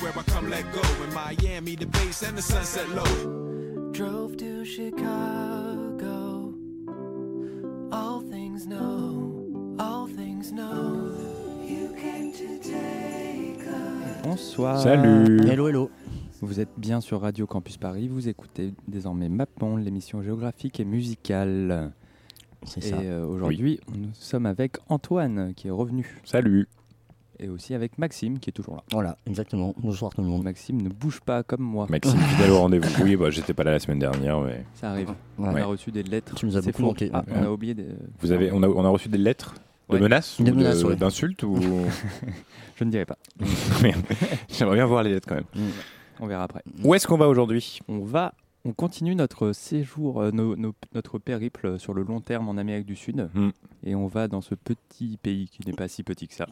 Where I come let go. In Miami, the bass and the sunset low. Drove to Chicago. All things know, all things know. You came to take us. Bonsoir. Salut. Hello, hello. Vous êtes bien sur Radio Campus Paris. Vous écoutez désormais Mapon, l'émission géographique et musicale. C'est Et ça. euh, aujourd'hui, nous sommes avec Antoine qui est revenu. Salut. Et aussi avec Maxime qui est toujours là. Voilà, exactement. Bonsoir tout le monde. Maxime ne bouge pas comme moi. Maxime, fidèle au rendez-vous. Oui, bah, j'étais pas là la semaine dernière, mais Ça arrive. Ouais. On a reçu des lettres. Tu nous as beaucoup manqué. Ah, on a oublié des... vous avez, on a, on a reçu des lettres de Ouais. menaces, Des ou de- menaces, ouais. d'insultes ou Je ne dirai pas. Merde. J'aimerais bien voir les lettres quand même. On verra après. Où est-ce qu'on va aujourd'hui? On va, on continue notre séjour, euh, nos- nos- notre périple sur le long terme en Amérique du Sud, Hmm. et on va dans ce petit pays qui n'est pas si petit que ça,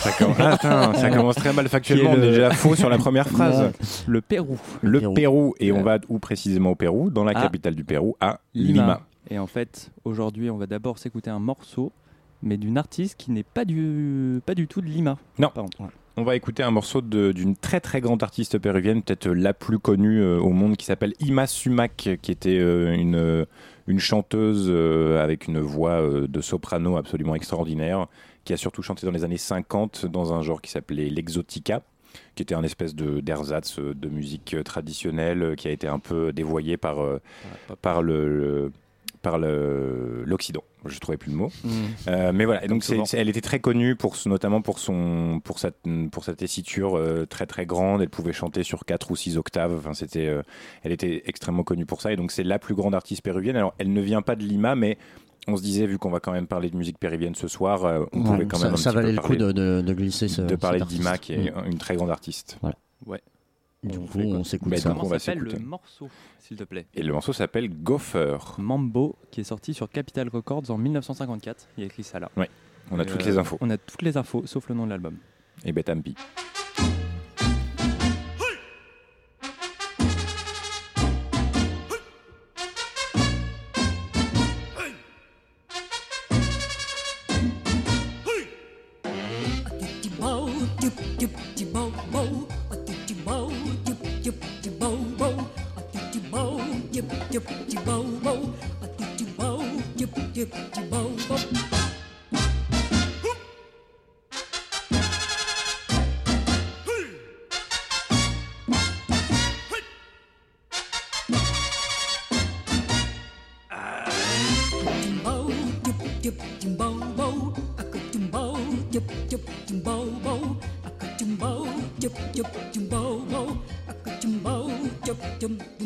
ça, commence... Ah, attends, ça commence très mal factuellement. Le- déjà faux sur la première phrase. le Pérou, Le Pérou. Pérou. Et on va où précisément au Pérou? Dans la À capitale du Pérou, à Lima. Lima. Et en fait, aujourd'hui, on va d'abord s'écouter un morceau, mais d'une artiste qui n'est pas du, pas du tout de Lima. Non. Par contre. On va écouter un morceau d'une très très grande artiste péruvienne, peut-être la plus connue euh, au monde, qui s'appelle Ima Sumac, qui était euh, une, euh, une chanteuse euh, avec une voix de soprano absolument extraordinaire, qui a surtout chanté dans les années 50 dans un genre qui s'appelait l'exotica qui était un espèce de d'ersatz de musique traditionnelle qui a été un peu dévoyé par, par le, le- par le- l'Occident. Je trouvais plus le mot. Euh, mais voilà, et donc elle était très connue pour, notamment pour, son, pour, sa, pour sa tessiture euh, très très grande. Elle pouvait chanter sur 4 ou 6 octaves. Enfin, c'était, euh, elle était extrêmement connue pour ça. Et donc c'est la plus grande artiste péruvienne. Alors elle ne vient pas de Lima, mais on se disait, vu qu'on va quand même parler de musique péruvienne ce soir, euh, on Ouais, pouvait quand ça, même un ça petit peu valait le coup de, de- de glisser ce. de parler cet d'Ima, qui est Mm. une très grande artiste. Du On coup, fait on s'écoute Bah, ça. Comment on va s'appelle le morceau, s'il te plaît? Et le morceau s'appelle Gopher. Mambo, qui est sorti sur Capitol Records en 1954. Il y a écrit ça là. On a Et, toutes euh, les infos. On a toutes les infos, sauf le nom de l'album. Et Betampi. chum bow bow, a chum bow, chop chum.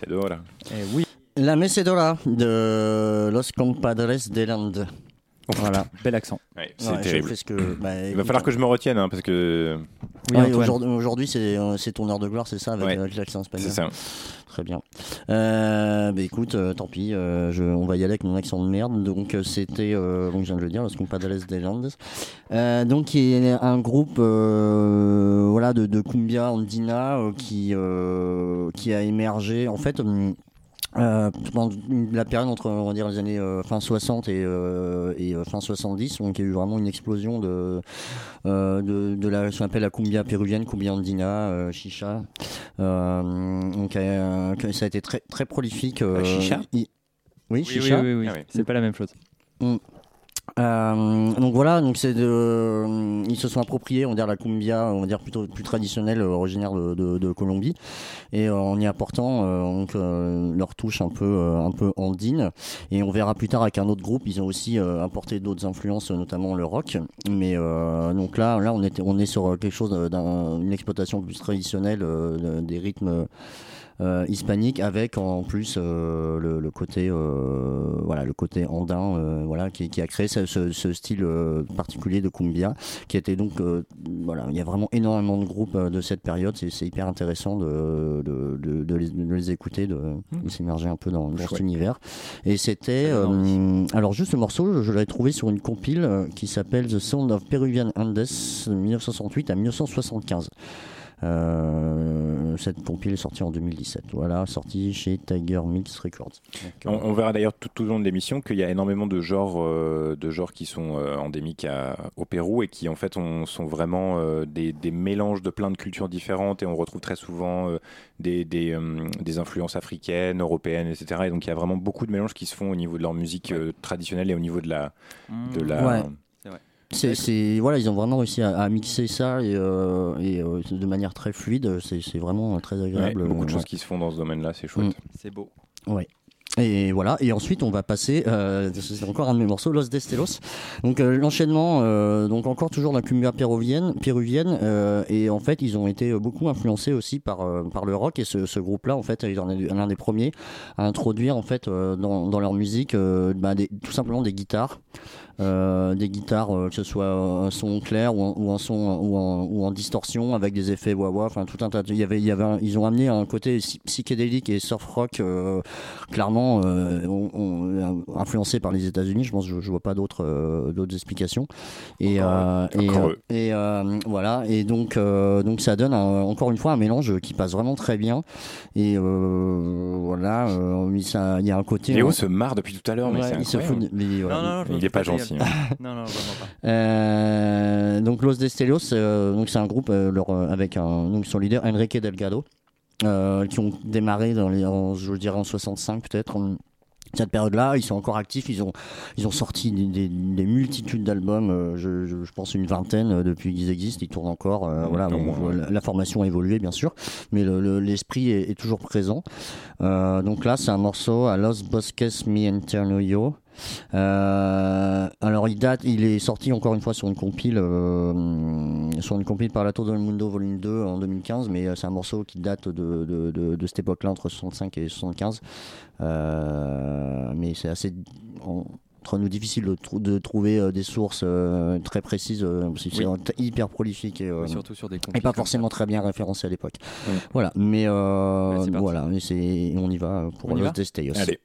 Mecedora. Eh oui. La Mecedora de Los Compadres de Landes. Voilà. Bel accent. Ouais, c'est Ouais, je terrible. fais ce que- bah, Il va falloir que je me retienne hein, parce que Oui, Ouais, Antoine. aujourd'hui, c'est euh, c'est ton heure de gloire, c'est ça, avec, l'accent espagnol. c'est ça. Très bien. Euh, bah écoute, euh, tant pis, euh, je, on va y aller avec mon accent de merde. Donc euh, c'était, euh, donc je viens de le dire, Los Compadres de Landes. Euh, donc qui est un groupe, voilà, de, de cumbia andina qui qui a émergé. En fait. hum, euh, pendant la période entre on va dire les années euh, fin 60 et, euh, et euh, fin 70 donc il y a eu vraiment une explosion de euh, de, de la ce qu'on appelle la cumbia péruvienne cumbia andina euh, chicha euh, donc euh, ça a été très très prolifique euh, La chicha il- oui, Oui, oui, chicha oui, oui. Ah oui. C'est pas la même chose. Euh, donc voilà, donc c'est de, ils se sont appropriés, on va dire la cumbia, on va dire plutôt plus traditionnelle, euh, originaire de, de, de Colombie, et euh, en y apportant euh, donc euh, leur touche un peu euh, un peu andine. Et on verra plus tard avec un autre groupe, ils ont aussi euh, apporté d'autres influences, notamment le rock. Mais euh, donc là, là on était, on est sur quelque chose d'une exploitation plus traditionnelle euh, des rythmes euh, hispanique avec en plus euh, le, le côté euh, voilà le côté andin euh, voilà qui, qui a créé ce, ce- ce style euh, particulier de cumbia qui était donc euh, voilà il y a vraiment énormément de groupes euh, de cette période. C'est hyper intéressant de, de, de, de les, de les écouter de, de s'immerger un peu dans, dans cet univers. Et c'était euh, alors juste le morceau je, je l'avais trouvé sur une compile euh, qui s'appelle The Sound of Peruvian Andes de 1968 à 1975 euh, cette compile est sortie en 2017. Voilà, sortie chez Tiger Mix Records. On, on verra d'ailleurs tout, tout au long de l'émission qu'il y a énormément de genres, euh, de genres qui sont euh, endémiques à- au Pérou et qui en fait on- sont vraiment euh, des, des mélanges de plein de cultures différentes et on retrouve très souvent euh, des, des, euh, des influences africaines, européennes, etc. Et donc il y a vraiment beaucoup de mélanges qui se font au niveau de leur musique euh, traditionnelle et au niveau de la... De la Ouais. C'est, c'est- voilà, ils ont vraiment réussi à, à mixer ça et, euh, et, euh, de manière très fluide. C'est, c'est vraiment très Ouais, agréable. beaucoup de Ouais. choses qui se font dans ce domaine-là, c'est chouette. C'est beau. Ouais. Et voilà. Et ensuite, on va passer. Euh, c'est encore un de mes morceaux, Los Destelos. Donc euh, l'enchaînement. euh, donc encore toujours la cumbia péruvienne. Péruvienne. euh, et en fait, ils ont été beaucoup influencés aussi par euh, par le rock. Et ce, ce groupe-là, en fait, ils en est l'un des premiers à introduire en fait euh, dans, dans leur musique euh, bah, des- tout simplement des guitares. Euh, des guitares, euh, que ce soit un son clair ou un, ou un son ou en, ou en distorsion avec des effets wah wah, enfin tout un tas. de- Il y avait, il y avait, un- ils ont amené un côté psy- psychédélique et surf rock euh, clairement euh, on- on- influencé par les États-Unis. Je pense, je, je vois pas d'autres euh, d'autres explications. Et euh, et, Encore euh, et euh, voilà. Et donc euh, donc ça donne un- encore une fois un mélange qui passe vraiment très bien. Et euh, voilà, euh, mais ça- il y a un côté. Léo se marre depuis tout à l'heure, mais Ouais, c'est il se fout mais voilà. Non, non, non, Il est fous pas ta Non, non, vraiment pas. Euh, donc Los Destelios, euh, donc c'est un groupe euh, leur, avec un, donc son leader Enrique Delgado, euh, qui ont démarré dans les, en, je dirais en 65 peut-être. en- cette période-là, ils sont encore actifs. Ils ont, ils ont sorti des, des- des multitudes d'albums. euh, je, je- je pense une vingtaine euh, depuis qu'ils existent. Ils tournent encore. euh, voilà, bon, la, la formation a évolué bien sûr, mais le- le- l'esprit est, est toujours présent. Euh, donc là, c'est un morceau à Los Bosques Mi Interno Yo. Euh, alors il date, il est sorti encore une fois sur une compile, euh, sur une compile par la Tour del Mundo volume 2 en 2015, mais euh, c'est un morceau qui date de, de, de, de cette époque-là entre 65 et 75. Euh, mais c'est assez en- entre nous difficile de, trou- de trouver euh, des sources euh, très précises, euh, parce que c'est Oui. euh, hyper prolifique et, Oui, surtout sur des et compiles pas forcément très bien référencé à l'époque. Voilà, mais c'est parti. voilà, c'est on y va pour On Los va Destellos. Allez.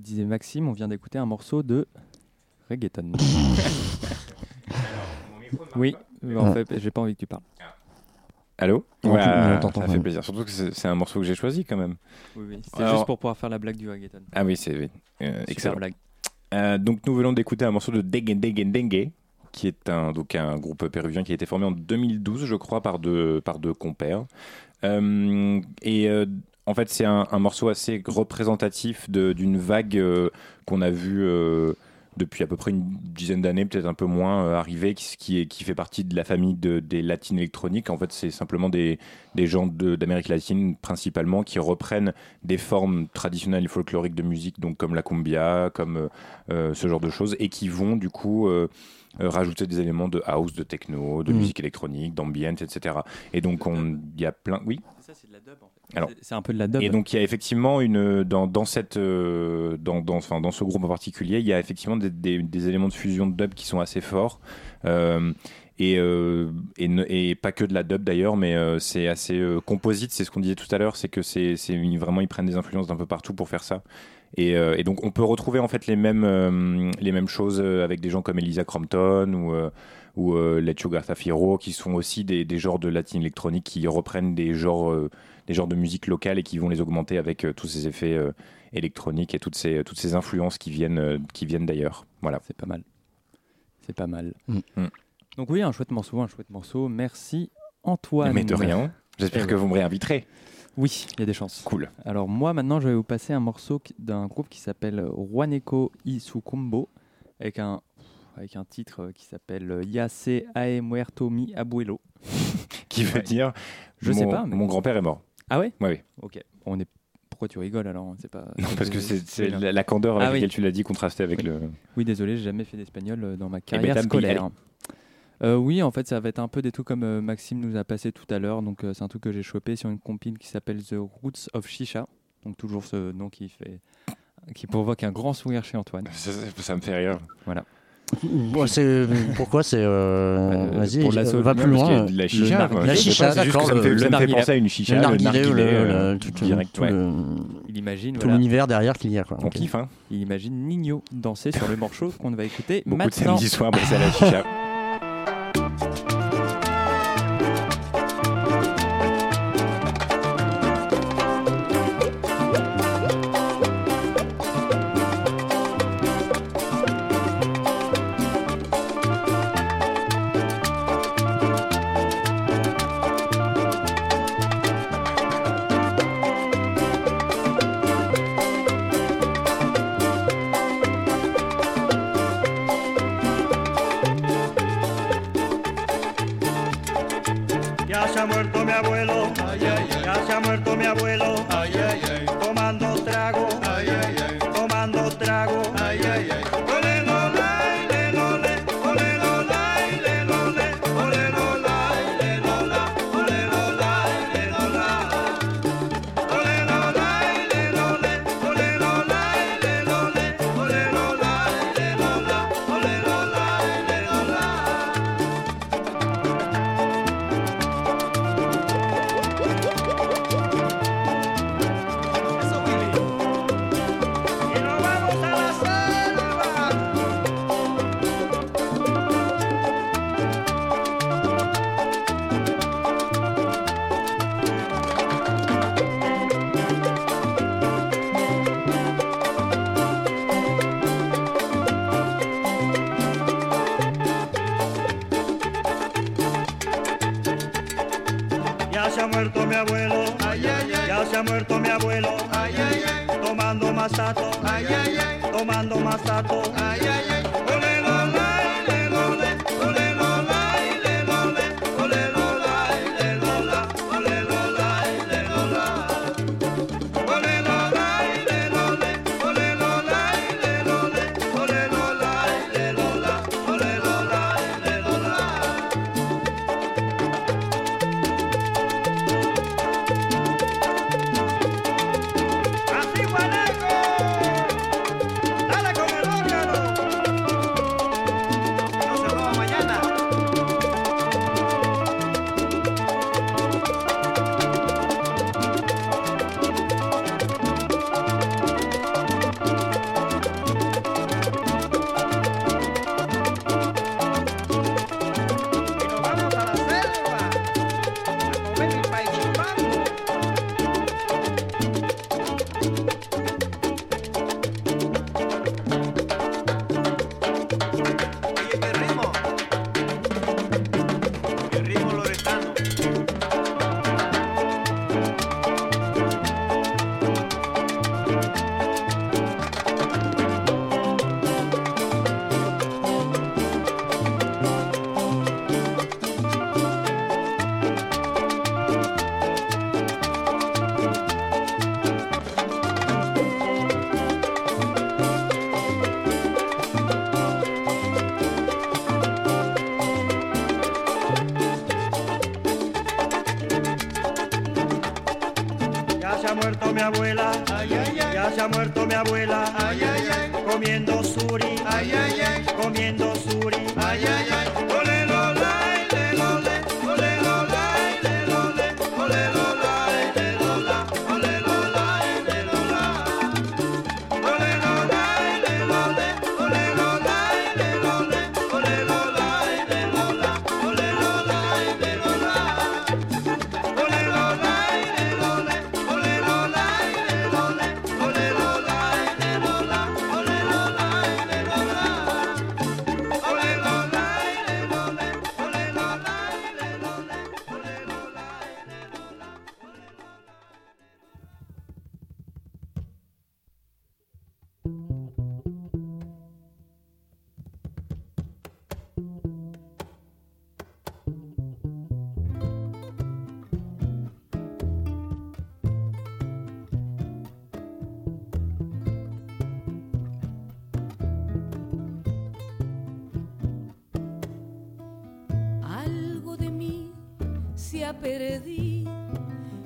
Le disait Maxime, on vient d'écouter un morceau de reggaeton. oui, en fait, j'ai pas envie que tu parles. Allô Ouais, t'entend, Ça fait plaisir. Surtout que c'est c'est un morceau que j'ai choisi quand même. Oui, oui. C'est Alors- juste pour pouvoir faire la blague du reggaeton. Ah oui, c'est oui. Euh, Super excellent. blague. Euh, donc nous venons d'écouter un morceau de Dengue Dengue Dengue, qui est un, donc un groupe péruvien qui a été formé en 2012, je crois, par deux, par deux compères. Euh, et euh, en fait, c'est un, un morceau assez représentatif de- d'une vague euh, qu'on a vue euh, depuis à peu près une dizaine d'années, peut-être un peu moins, euh, arriver, qui, qui, est, qui fait partie de la famille de- des latines électroniques. En fait, c'est simplement des, des gens de- d'Amérique latine, principalement, qui reprennent des formes traditionnelles et folkloriques de musique, donc comme la cumbia, comme ce genre de choses, et qui vont du coup euh, euh, rajouter des éléments de house, de techno, de Mhm. musique électronique, d'ambient, etc. Et donc on- il y a plein, oui? Ça, c'est de la dub en C'est- un peu de la dub. Et donc il y a effectivement une dans, dans cette euh, dans, dans, enfin, dans ce groupe en particulier, il y a effectivement des, des- des éléments de fusion de dub qui sont assez forts. Euh, et, euh, et, ne- et pas que de la dub d'ailleurs, mais euh, c'est assez euh, composite. C'est ce qu'on disait tout à l'heure, c'est que c'est vraiment ils prennent des influences d'un peu partout pour faire ça. Et, et donc on peut retrouver en fait les mêmes les mêmes choses avec des gens comme Elisa Crompton ou ou euh, Lechuga Zafiro qui sont aussi des, des genres de latine électronique qui reprennent des genres euh, des genres de musique locale et qui vont les augmenter avec euh, tous ces effets euh, électroniques et toutes ces toutes ces influences qui viennent euh, qui viennent d'ailleurs. Voilà. C'est pas mal. C'est pas mal. Mm. Mm. Donc oui, un chouette morceau, un chouette morceau. Merci Antoine. Mais de rien. J'espère Eh que vous me réinviterez. Oui, il y a des chances. Cool. Alors moi maintenant je vais vous passer un morceau d'un groupe qui s'appelle Juaneco Isukumbo avec un avec un titre euh, qui s'appelle Yase Ae Muerto Mi Abuelo. Qui veut Ouais. dire Je mon, sais pas, mais- Mon grand-père est mort. Ah ouais? Ouais, oui. Ok. On est pourquoi tu rigoles alors? C'est pas Non, parce que c'est la, la candeur avec Ah oui. laquelle tu l'as dit contrasté avec Oui. le. Oui, désolé, j'ai jamais fait d'espagnol euh, dans ma ben, carrière pis, scolaire. Euh, oui, en fait, ça va être un peu des trucs comme euh, Maxime nous a passé tout à l'heure. Donc, euh, c'est un truc que j'ai chopé sur une compile qui s'appelle The Roots of Shisha. Donc, toujours ce nom qui fait, qui provoque un grand sourire chez Antoine. Ça, ça- ça me fait rire. Voilà. Bon, c'est- pourquoi c'est. euh, Vas-y, pour la sauve- va non, plus Parce qu'il y a loin. de la le chicha. la chicha, pas, c'est juste que d'accord, Ça me fait, le ça me fait narguilé. penser à une chicha, Le narguilé, euh, le- tout, direct. tout ouais. le- Il imagine, tout voilà, l'univers derrière qu'il y a. Quoi. On kiffe, hein. il imagine Nino danser sur le morceau qu'on va écouter Beaucoup de maintenant. samedi soir, c'est à la chicha.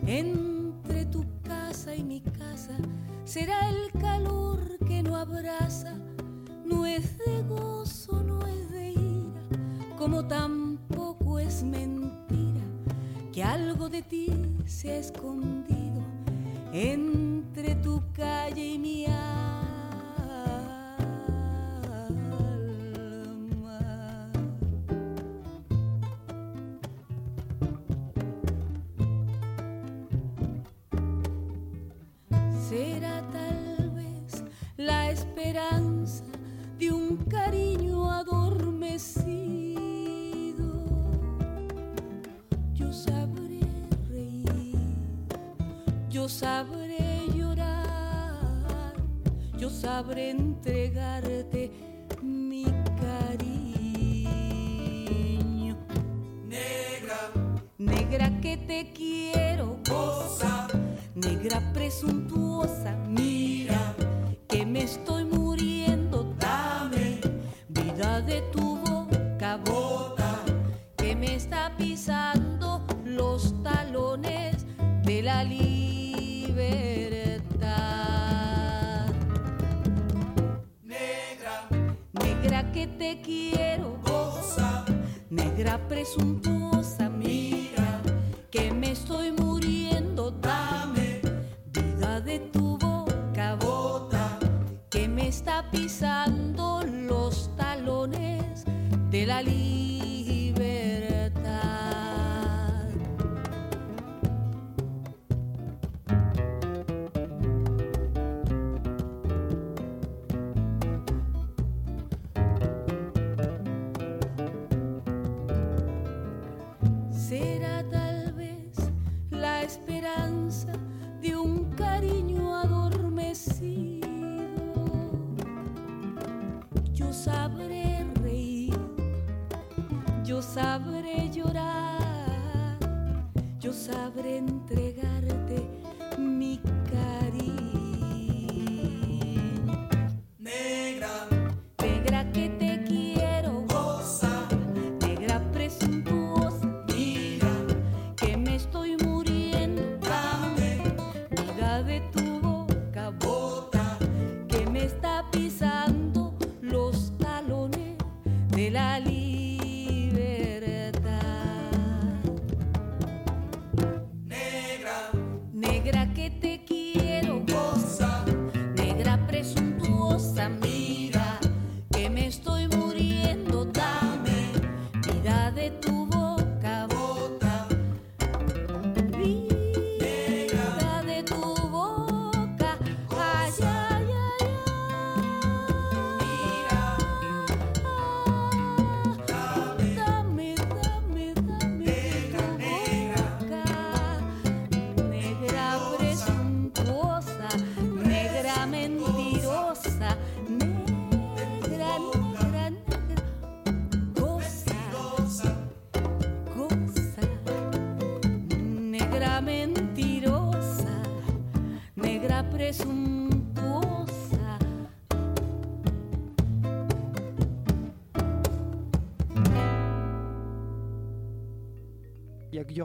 entre tu casa y mi casa. Será el calor que no abraza, no es de gozo, no es de ira, como tampoco es mentira que algo de ti se ha escondido entre tu calle y mi alma. Sabré entregarte mi cariño. Negra, negra que te quiero, cosa negra presuntuosa, mira. que me estoy muriendo, dame. Vida de tu boca, bota. que me está pisando los talones de la libertad. Quiero, cosa negra presuntuosa, mira que me estoy muriendo, dame vida de tu boca, bota que me está pisando los talones de la libertad. Será tal vez la esperanza de un cariño adormecido. Yo sabré reír, yo sabré llorar, yo sabré entregarte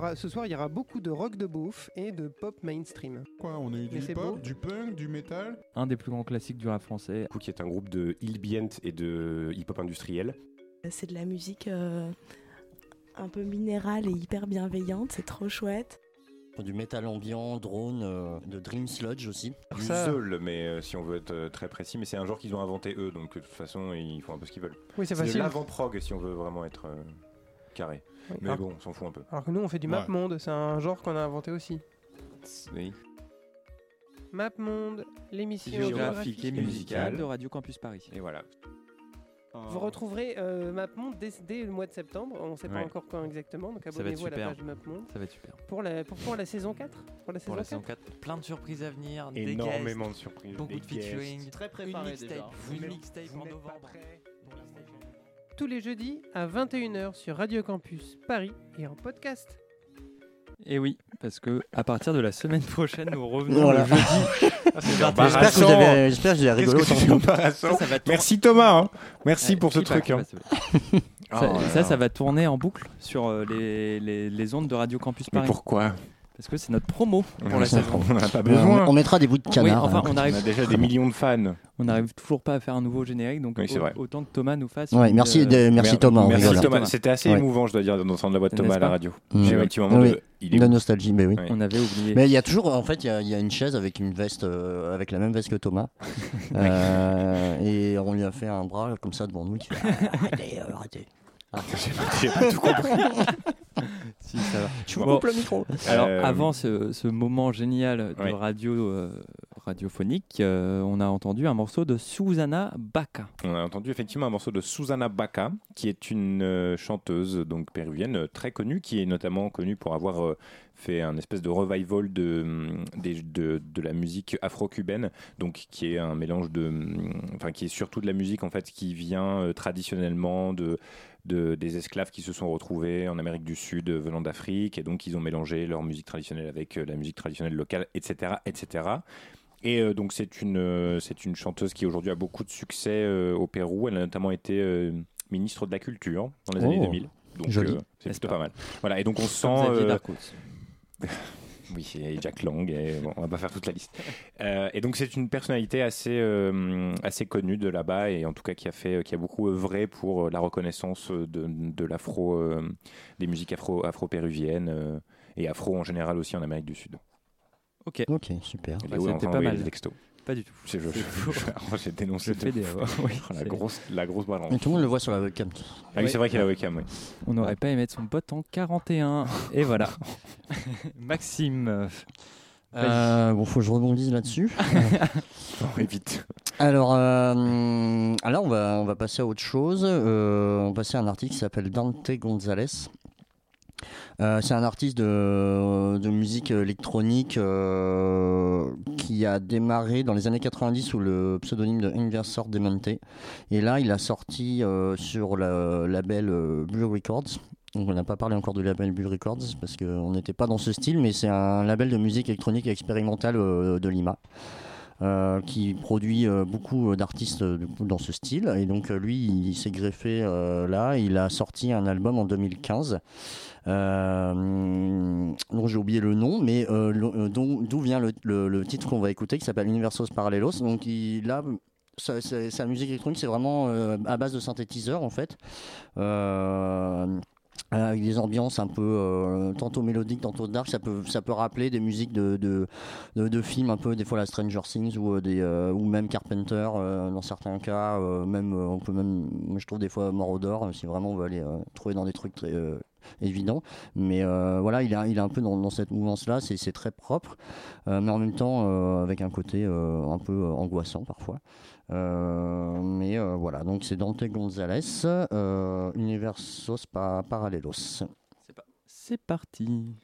aura, ce soir, il y aura beaucoup de rock de beauf et de pop mainstream. Quoi, on a eu du c'est hip-hop, du punk, du métal Un des plus grands classiques du rap français. qui est un groupe de hillbient et de hip-hop industriel. C'est de la musique euh, un peu minérale et hyper bienveillante, c'est trop chouette. Du métal ambiant, drone, euh, de Dream Sludge aussi. Du Zeul, mais euh, si on veut être euh, très précis, mais c'est un genre qu'ils ont inventé eux, donc de toute façon ils font un peu ce qu'ils veulent. Oui, c'est facile. l'avant-prog si on veut vraiment être euh, carré. Oui, Mais alors- bon, on s'en fout un peu. Alors que nous, on fait du Ouais. map monde, c'est un genre qu'on a inventé aussi. Oui. Map monde, l'émission Géographique et musicale de Radio Campus Paris. Et voilà. Vous retrouverez euh, MapMonde dès, dès le mois de septembre. On ne sait pas Ouais. encore quand exactement, donc Ça va être abonnez-vous à la super. page de MapMonde. Ça va être super. Pour la, pour, pour la saison 4 Pour la saison Pour la 4 saison 4, plein de surprises à venir. des Énormément guests, de surprises, Beaucoup des de featuring. guests. Très préparé une mixtape, déjà. Une mixtape vous en novembre. Tous les jeudis à 21h sur Radio Campus Paris et en podcast. Et oui, parce que à partir de la semaine prochaine, nous revenons Voilà. le jeudi. Ah, c'est le 21. J'espère que vous avez, j'espère que vous avez Qu'est-ce rigolo que autant c'est que nous. embarrassant. Ça, ça va tourner- Merci Thomas, hein. merci Ouais, pour ce truc. hein. ça, Oh ça, là ça, là. ça va tourner en boucle sur euh, les, les, les ondes de Radio Campus Mais Paris. pourquoi? Parce que c'est notre promo pour Ouais, la saison. On n'en a pas besoin. on mettra des bouts de Oui, canard. enfin, hein. on On a déjà des millions de fans. on n'arrive toujours pas à faire un nouveau générique, donc Oui, au- autant que Thomas nous fasse. Ouais, merci, euh, de- merci Mer- Thomas. on Merci rigole. Thomas. C'était assez Ouais. émouvant, je dois dire, d'entendre la voix de Thomas à la radio. Mm. J'ai eu un petit moment Oui. de. Il est De où nostalgie, mais oui. On avait oublié. Mais il y a toujours, en fait, il y a, il y a une chaise avec une veste, euh, avec la même veste que Thomas. Euh, et on lui a fait un bras comme ça devant nous qui fait Ah, Arrêtez, arrêtez. Ah. J'ai pas tout compris. Si, ça va. Je vous Bon. coupe le micro. Alors, Euh, avant ce, ce moment génial de radio euh, radiophonique, euh, on a entendu un morceau de Susanna Baca. On a entendu effectivement un morceau de Susana Baca, qui est une euh, chanteuse donc péruvienne très connue, qui est notamment connue pour avoir euh, fait un espèce de revival de, des- de, de la musique afro-cubaine, donc qui est un mélange de, hum, enfin qui est surtout de la musique en fait qui vient euh, traditionnellement de de- des esclaves qui se sont retrouvés en Amérique du Sud euh, venant d'Afrique et donc ils ont mélangé leur musique traditionnelle avec euh, la musique traditionnelle locale, etc., etc. Et euh, donc c'est une, c'est une chanteuse qui aujourd'hui a beaucoup de succès au Pérou. Elle a notamment été ministre de la Culture dans les Oh, années 2000. Donc c'est plutôt pas pas mal. Voilà, et donc on sent... Oui, et Jack Lang, et bon, on va pas faire toute la liste. Euh, et donc c'est une personnalité assez, euh, assez connue de là-bas, et en tout cas qui a, fait, qui a beaucoup œuvré pour euh, la reconnaissance de, de l'afro, euh, des musiques afro, afro-péruviennes, euh, et afro en général aussi en Amérique du Sud. Ok, Ok, super. Bah, c'était pas mal. textos. Pas du tout. C'est- je- J'ai dénoncé des- oui, Oh, la grosse, la grosse balance. Mais tout le monde le voit sur la webcam. Ah oui, c'est vrai qu'il y a la webcam, oui. On n'aurait pas aimé mettre son pote en 41. Et voilà. Maxime. euh, Euh, bon, faut que je rebondisse là-dessus. Non, vite. Alors, euh, alors on, va, on va passer à autre chose. Euh, on va passer à un artiste qui s'appelle Dante Gonzalez. Euh, c'est un artiste de, de musique électronique euh, qui a démarré dans les années 90 sous le pseudonyme de Inversor Demente. Et là, il a sorti euh, sur le label euh, Blue Records. Donc on n'a pas parlé encore du label Blue Records parce qu'on n'était pas dans ce style, mais c'est un label de musique électronique expérimentale euh, de Lima. Euh, qui produit euh, beaucoup d'artistes euh, coup, dans ce style. Et donc, lui, il s'est greffé là. Il a sorti un album en 2015. Euh, dont j'ai oublié le nom, mais d'où vient le, titre qu'on va écouter, qui s'appelle Universos Paralelos. Donc, là, sa, sa- sa musique électronique, c'est vraiment à base de synthétiseurs, en fait. Avec des ambiances un peu euh, tantôt mélodiques, tantôt dark, ça peut, ça peut rappeler des musiques de, films un peu, des fois la Stranger Things ou, euh, des, euh, ou même Carpenter euh, dans certains cas, euh, même, euh, on peut même, je trouve des fois Moroder, euh, si vraiment on veut aller euh, trouver dans des trucs très évidents. Mais euh, voilà, il est, il est un peu dans, cette mouvance-là, c'est c'est très propre, euh, mais en même temps euh, avec un côté un peu angoissant parfois. Mais voilà, donc c'est Dante Gonzalez, Universos pa-. C'est parti.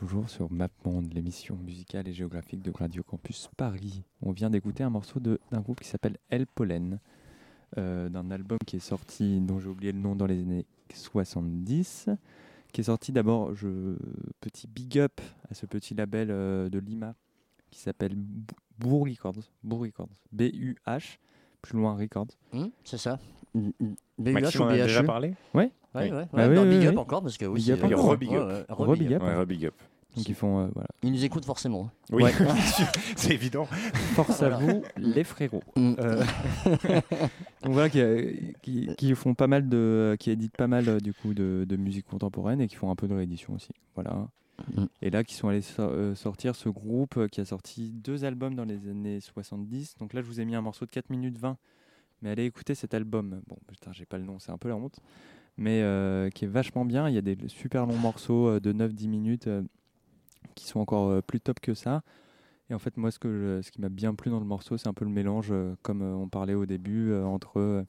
Toujours sur MapMonde, l'émission musicale et géographique de Radio Campus Paris. On vient d'écouter un morceau d'un groupe qui s'appelle El Pollen, euh, d'un album qui est sorti, dont j'ai oublié le nom, dans les années 70, qui est sorti d'abord, je, petit big up à ce petit label euh, de Lima qui s'appelle Bou- Records, Boo Records, B-U-H, plus loin Records. Hmm, c'est ça. Mm, mm. BUH Maxime ou en a déjà BHE? parlé? Ouais. Ouais, ouais, ouais. Bah oui, Bah, oui, big up oui. encore, parce que oui, Big up encore. Re-big up. Ouais, ouais, re-big up. Donc ils font, euh, voilà. Ils nous écoutent forcément. Oui, Ouais. c'est évident. Force à vous, les frérots. Mm. Euh, donc voilà, qui, qui, qui font pas mal de, qui éditent pas mal euh, du coup de, de musique contemporaine et qui font un peu de réédition aussi. Voilà. Mm. Et là, qui sont allés so- euh, sortir ce groupe qui a sorti deux albums dans les années 70. Donc là, je vous ai mis un morceau de 4 minutes 20. Mais allez écouter cet album. Bon, putain, j'ai pas le nom, c'est un peu la honte. Mais euh, qui est vachement bien. Il y a des super longs morceaux euh, de 9-10 minutes euh, qui sont encore euh, plus top que ça. Et en fait, moi, ce, que je- ce qui m'a bien plu dans le morceau, c'est un peu le mélange, euh, comme euh, on parlait au début, entre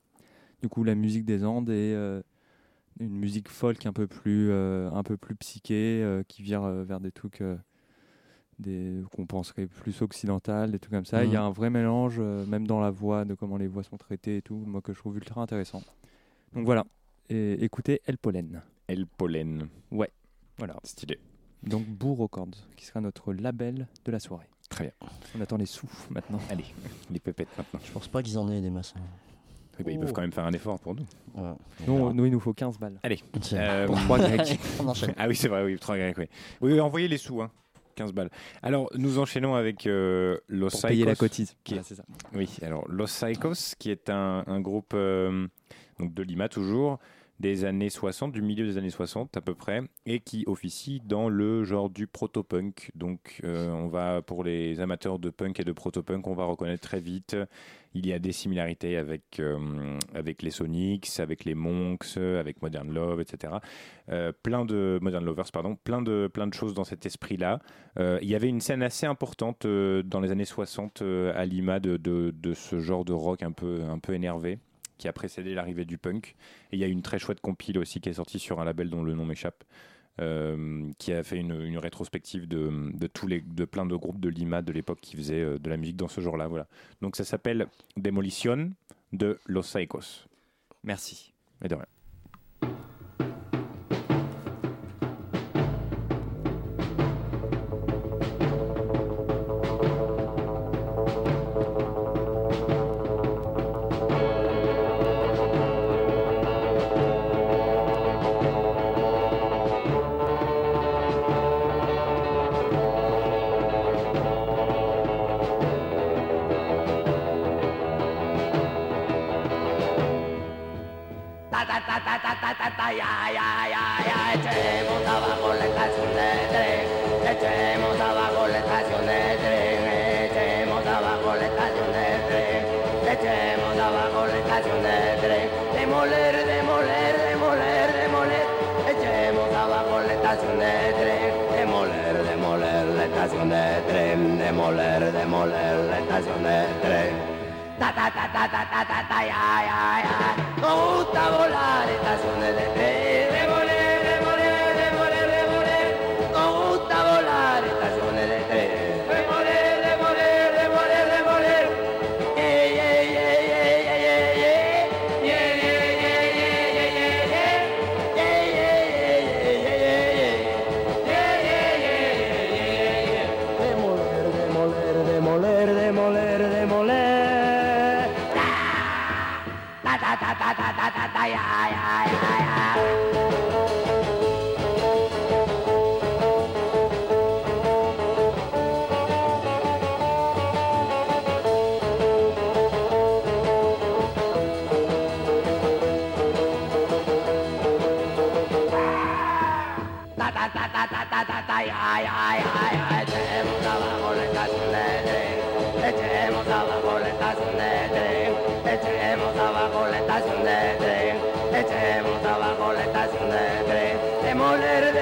du coup la musique des Andes et une musique folk un peu plus, un peu plus psyché, euh, qui vire vers des trucs qu'on penserait plus occidental, des trucs comme ça. Il y a Mhm. un vrai mélange, euh, même dans la voix, de comment les voix sont traitées et tout, moi que je trouve ultra intéressant. Donc voilà, et écoutez El Pollen. El Pollen. Ouais, voilà. Stylé. Donc Boo Records, qui sera notre label de la soirée. Très bien. On attend les sous maintenant. Allez, les pépettes maintenant. Je pense pas qu'ils en aient des masses. hein. Oui, bah, ils peuvent quand même faire un effort pour nous. Ouais. Nous, nous, il nous faut 15 balles. Allez. Euh, Pour trois grecs. On enchaîne. Ah oui, c'est vrai, oui, trois grecs, oui. Envoyez les sous, hein. 15 balles. Alors, nous enchaînons avec euh, Los Pour payer la Psychos, cotise. qui est- c'est ça. Oui, alors Los Psychos, qui est un, un groupe euh, donc de Lima toujours, des années 60, du milieu des années 60 à peu près, et qui officie dans le genre du proto-punk. Donc euh, on va, pour les amateurs de punk et de proto-punk, on va reconnaître très vite, il y a des similarités avec, euh, avec les Sonics, avec les Monks, avec Modern Love, etc. Euh, plein de Modern Lovers, pardon, plein de, plein de choses dans cet esprit-là. Il y avait une scène assez importante dans les années 60 euh, à Lima de, de, de ce genre de rock un peu, un peu énervé qui a précédé l'arrivée du punk. Et il y a une très chouette compile aussi qui est sortie sur un label dont le nom m'échappe. euh, qui a fait une, une rétrospective de, de, tous les, de plein de groupes de Lima de l'époque qui faisaient euh, de la musique dans ce genre-là. Voilà. Donc ça s'appelle Demolition de Los Psychos. Merci. Et de rien.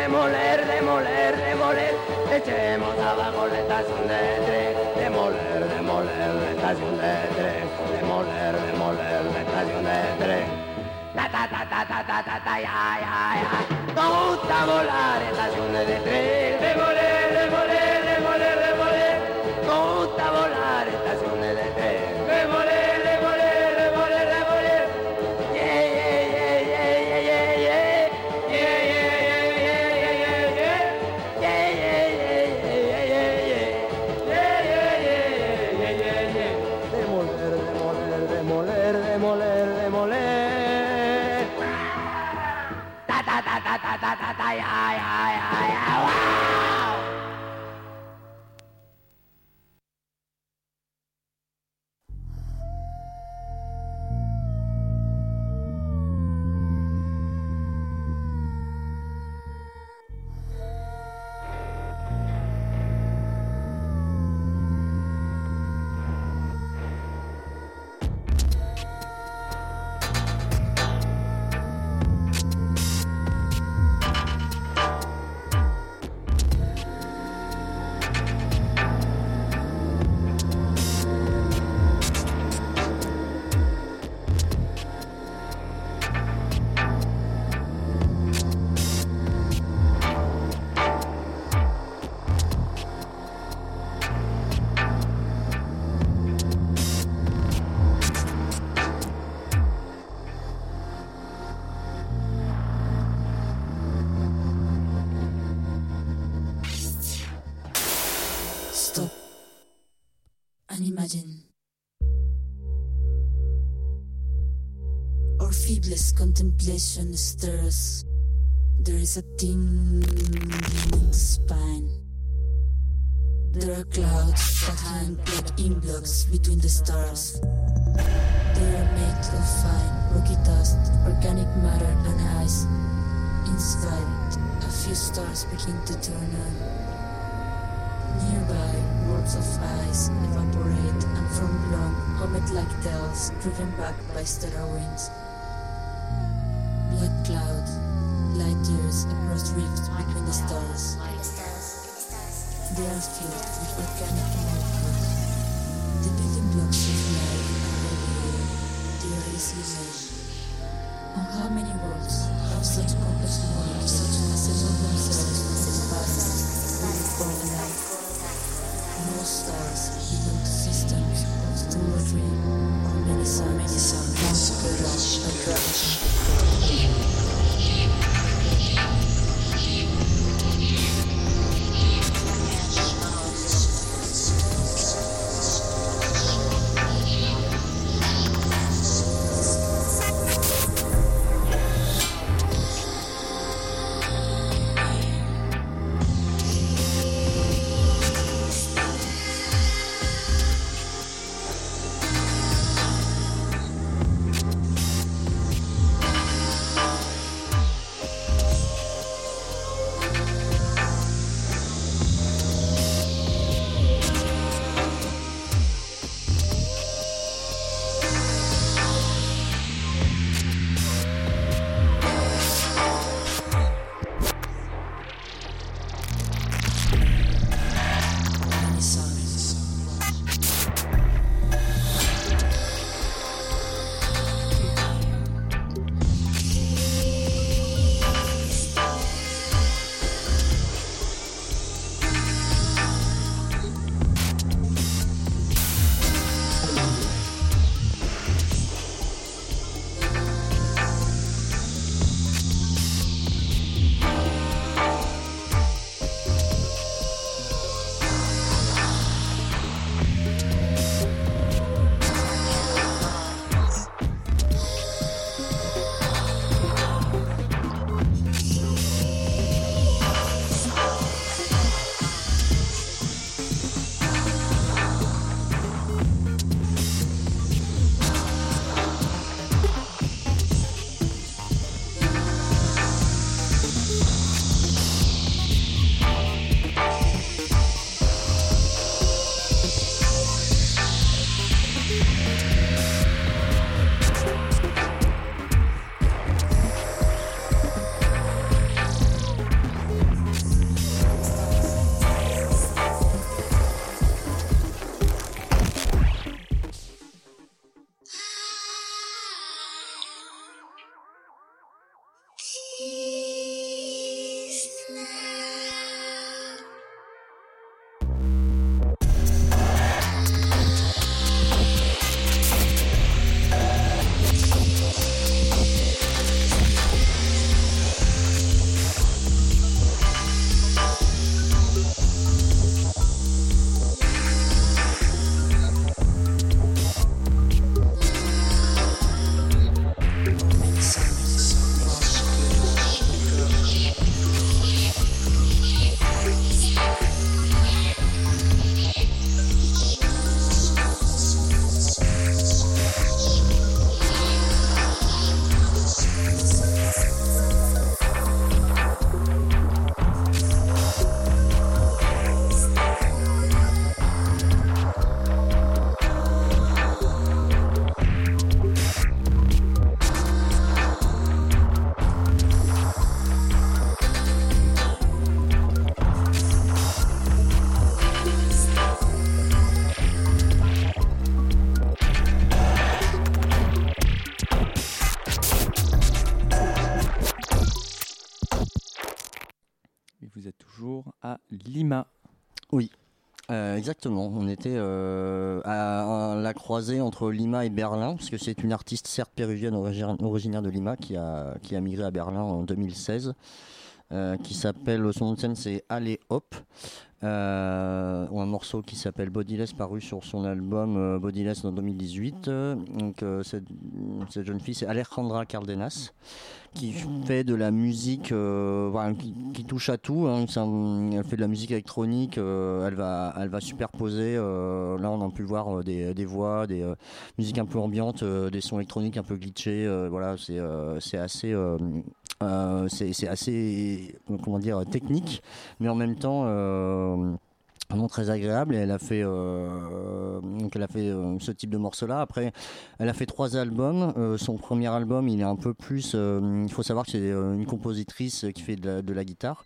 demoler, demoler, demoler, echemos abajo la estación de tren, demoler, demoler la estación de tren, demoler, demoler la estación de tren. La ta ta ta ta ta ta ta ya ya ya, nos gusta volar estaciones de tren, demoler. Stop and imagine. Our feeblest contemplation stirs. There is a tingling in spine. There are clouds that hang like ink blocks between the stars. They are made of fine, rocky dust, organic matter, and ice. Inside, a few stars begin to turn on. Nearby, worlds of ice evaporate and form long, comet-like tails driven back by stellar winds. Black cloud, light years across rifts between the stars. They are filled with volcanic molecules. The building blocks of life are everywhere. They are. On how many worlds have such stars, even systems of the dream, many summits, some rush a rush. Exactement. On était euh, à, la croisée entre Lima et Berlin, parce que c'est une artiste certes péruvienne origi- originaire de Lima qui a, qui a migré à Berlin en 2016. Euh, qui s'appelle, son nom de scène c'est Allez Hop, euh, ou un morceau qui s'appelle Bodiless paru sur son album euh, Bodiless en 2018. Euh, donc cette, jeune fille c'est Alejandra Cardenas qui fait de la musique qui, touche à tout. hein. Elle fait de la musique électronique, elle, va, elle va superposer. là, on a pu voir des, des voix, des musiques un peu ambiantes, des sons électroniques un peu glitchés. voilà, c'est assez. Euh, c'est assez comment dire technique mais en même temps euh, très agréable. Et elle a fait euh, elle a fait ce type de morceau là après elle a fait trois albums. Son premier album il est un peu plus il faut savoir que c'est une compositrice qui fait de la guitare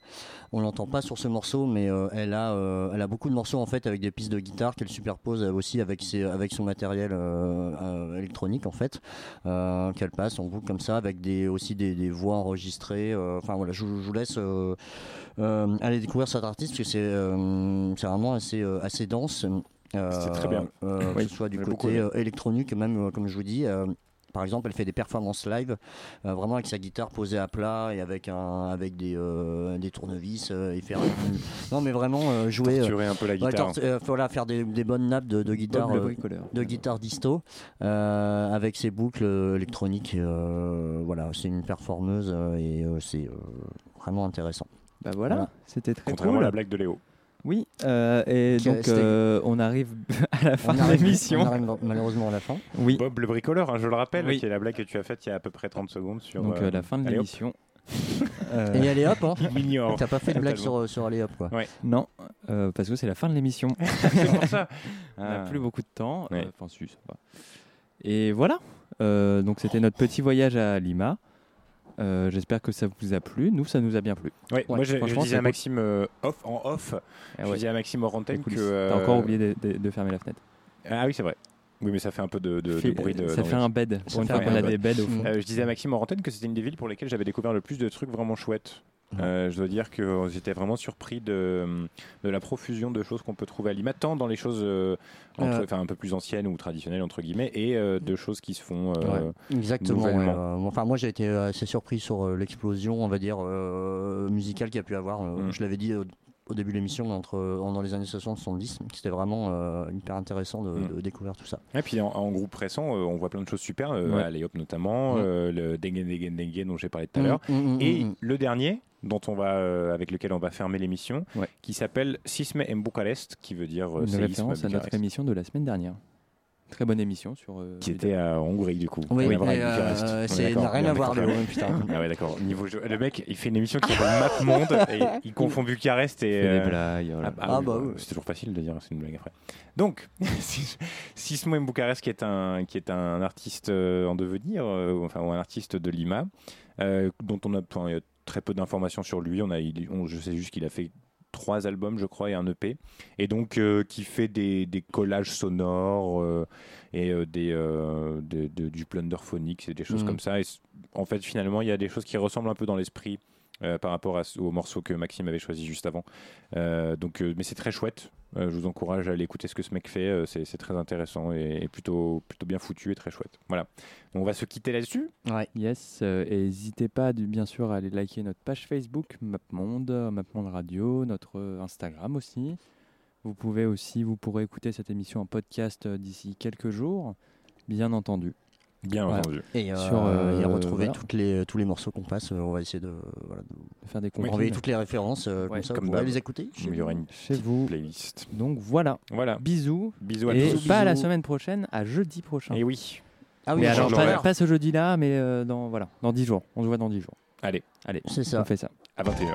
on l'entend pas sur ce morceau mais euh, elle a euh, elle a beaucoup de morceaux en fait avec des pistes de guitare qu'elle superpose euh, aussi avec ses, avec son matériel euh, électronique en fait qu'elle passe en boucle comme ça avec des aussi des, des voix enregistrées enfin voilà je, vous- je vous laisse aller découvrir cet artiste parce que c'est c'est vraiment assez assez dense C'est très bien. Oui, que ce soit du côté électronique même comme je vous dis par exemple, elle fait des performances live, euh, vraiment avec sa guitare posée à plat et avec un, avec des, euh, des tournevis euh, et faire. non, mais vraiment euh, jouer. Torturer un peu la guitare. euh, voilà, faire des, des bonnes nappes de, de guitare, euh, de guitare disto, euh, avec ses boucles électroniques. euh, voilà, c'est une performeuse euh, et euh, c'est euh, vraiment intéressant. Bah voilà, c'était très Contrairement cool. à la blague de Léo. Oui, euh, et Qui donc euh, on arrive à la fin On de l'émission. on arrive malheureusement à la fin. Oui. Bob le bricoleur, hein, je le rappelle, Oui. qui est la blague que tu as faite il y a à peu près 30 secondes sur. Donc euh, euh, la fin de allez, hop. l'émission. Euh, Et allez hop, hein. Mignon. T'as pas fait de blague sur, sur allez hop quoi. Ouais. Non, euh, parce que c'est la fin de l'émission. C'est pour ça. On n'a Ah. plus beaucoup de temps. Ouais. Euh, Enfin, si, ça va. Et voilà. Euh, donc c'était notre petit voyage à Lima. Euh, J'espère que ça vous a plu. Nous, ça nous a bien plu. Ouais, moi je, je disais à. Maxime euh, off, en off, Ah je ouais. disais à Maxime hors antenne que. euh, T'as encore oublié de, de- de fermer la fenêtre. Ah oui, c'est vrai. Oui, mais ça fait un peu de, de- bruit. De, ça fait un bed. Pour une fois qu'on a des beds au fond. Euh, je disais à Maxime hors antenne que c'était une des villes pour lesquelles j'avais découvert le plus de trucs vraiment chouettes. Euh, je dois dire que j'étais vraiment surpris de, de la profusion de choses qu'on peut trouver à Lima, tant dans les choses euh, entre- Euh. un peu plus anciennes ou traditionnelles, entre guillemets, et euh, de choses qui se font euh, Exactement. ouais, euh, enfin, moi, j'ai été euh, assez surpris sur euh, l'explosion, on va dire, euh, musicale qu'il y a pu avoir. euh, Mm. Je l'avais dit au, début de l'émission, entre, euh, dans les années 60-70, c'était vraiment euh, hyper intéressant de, Mm. de découvrir tout ça. Et puis en, en groupe récent, euh, on voit plein de choses super, euh, Ouais. à Léop notamment, Mm. euh, le Dengue Dengue Dengue dont j'ai parlé tout à l'heure, et le dernier dont on va, euh, avec lequel on va fermer l'émission, qui s'appelle Sisme en Bucarest, qui veut dire euh, Une référence à notre émission de la semaine dernière. Très bonne émission sur. euh, qui était à Hongrie du coup. Oui, mais, Bucarest. euh, c'est- n'a rien à voir. Léo, putain. Ah ouais, d'accord. Niveau jeu- Le mec, il fait une émission qui s'appelle Map Monde et il confond Bucarest et. Fait des euh, blagues, voilà. Ah, bah, Ah oui, bah bah, oui. C'est toujours facile de dire, c'est une blague après. Donc, Sismo. Bucarest, qui est un, qui est un artiste euh, en devenir, euh, enfin, ou un artiste de Lima, euh, dont on a, très peu d'informations sur lui. On a, il- on- je sais juste qu'il a fait trois albums, je crois, et un EP, et donc euh, qui fait des, des collages sonores euh, et euh, des, euh, de- de- du plunderphonique, c'est des choses Mhm. comme ça. Et en fait, finalement, il y a des choses qui ressemblent un peu dans l'esprit. par rapport à au morceau que Maxime avait choisi juste avant. Donc, mais c'est très chouette. Euh, je vous encourage à aller écouter ce que ce mec fait. Euh, c'est très intéressant et, plutôt, plutôt bien foutu et très chouette. Voilà. On va se quitter là-dessus. Yes, euh, et n'hésitez pas bien sûr à aller liker notre page Facebook MapMonde, MapMonde Radio, notre Instagram aussi. Vous pouvez aussi, vous pourrez écouter cette émission en podcast d'ici quelques jours, bien entendu. Bien Voilà. entendu. Et, euh, Sur, euh, et retrouver voilà. toutes les, tous les morceaux qu'on passe. euh, on va essayer de, voilà, de faire des envoyer toutes les références. euh, Ouais, comme ça, comme vous pourrez les écouter. chez Il y aura vous. une Chez vous. playlist. Donc voilà. Voilà. Bisous. Bisous à et tous. pas à la semaine prochaine, à jeudi prochain. Et oui. Ah oui, mais alors pas, pas ce jeudi-là, mais euh, dans voilà, dans 10 jours. On se voit dans 10 jours. Allez, Allez, C'est ça. on fait ça. à 21h.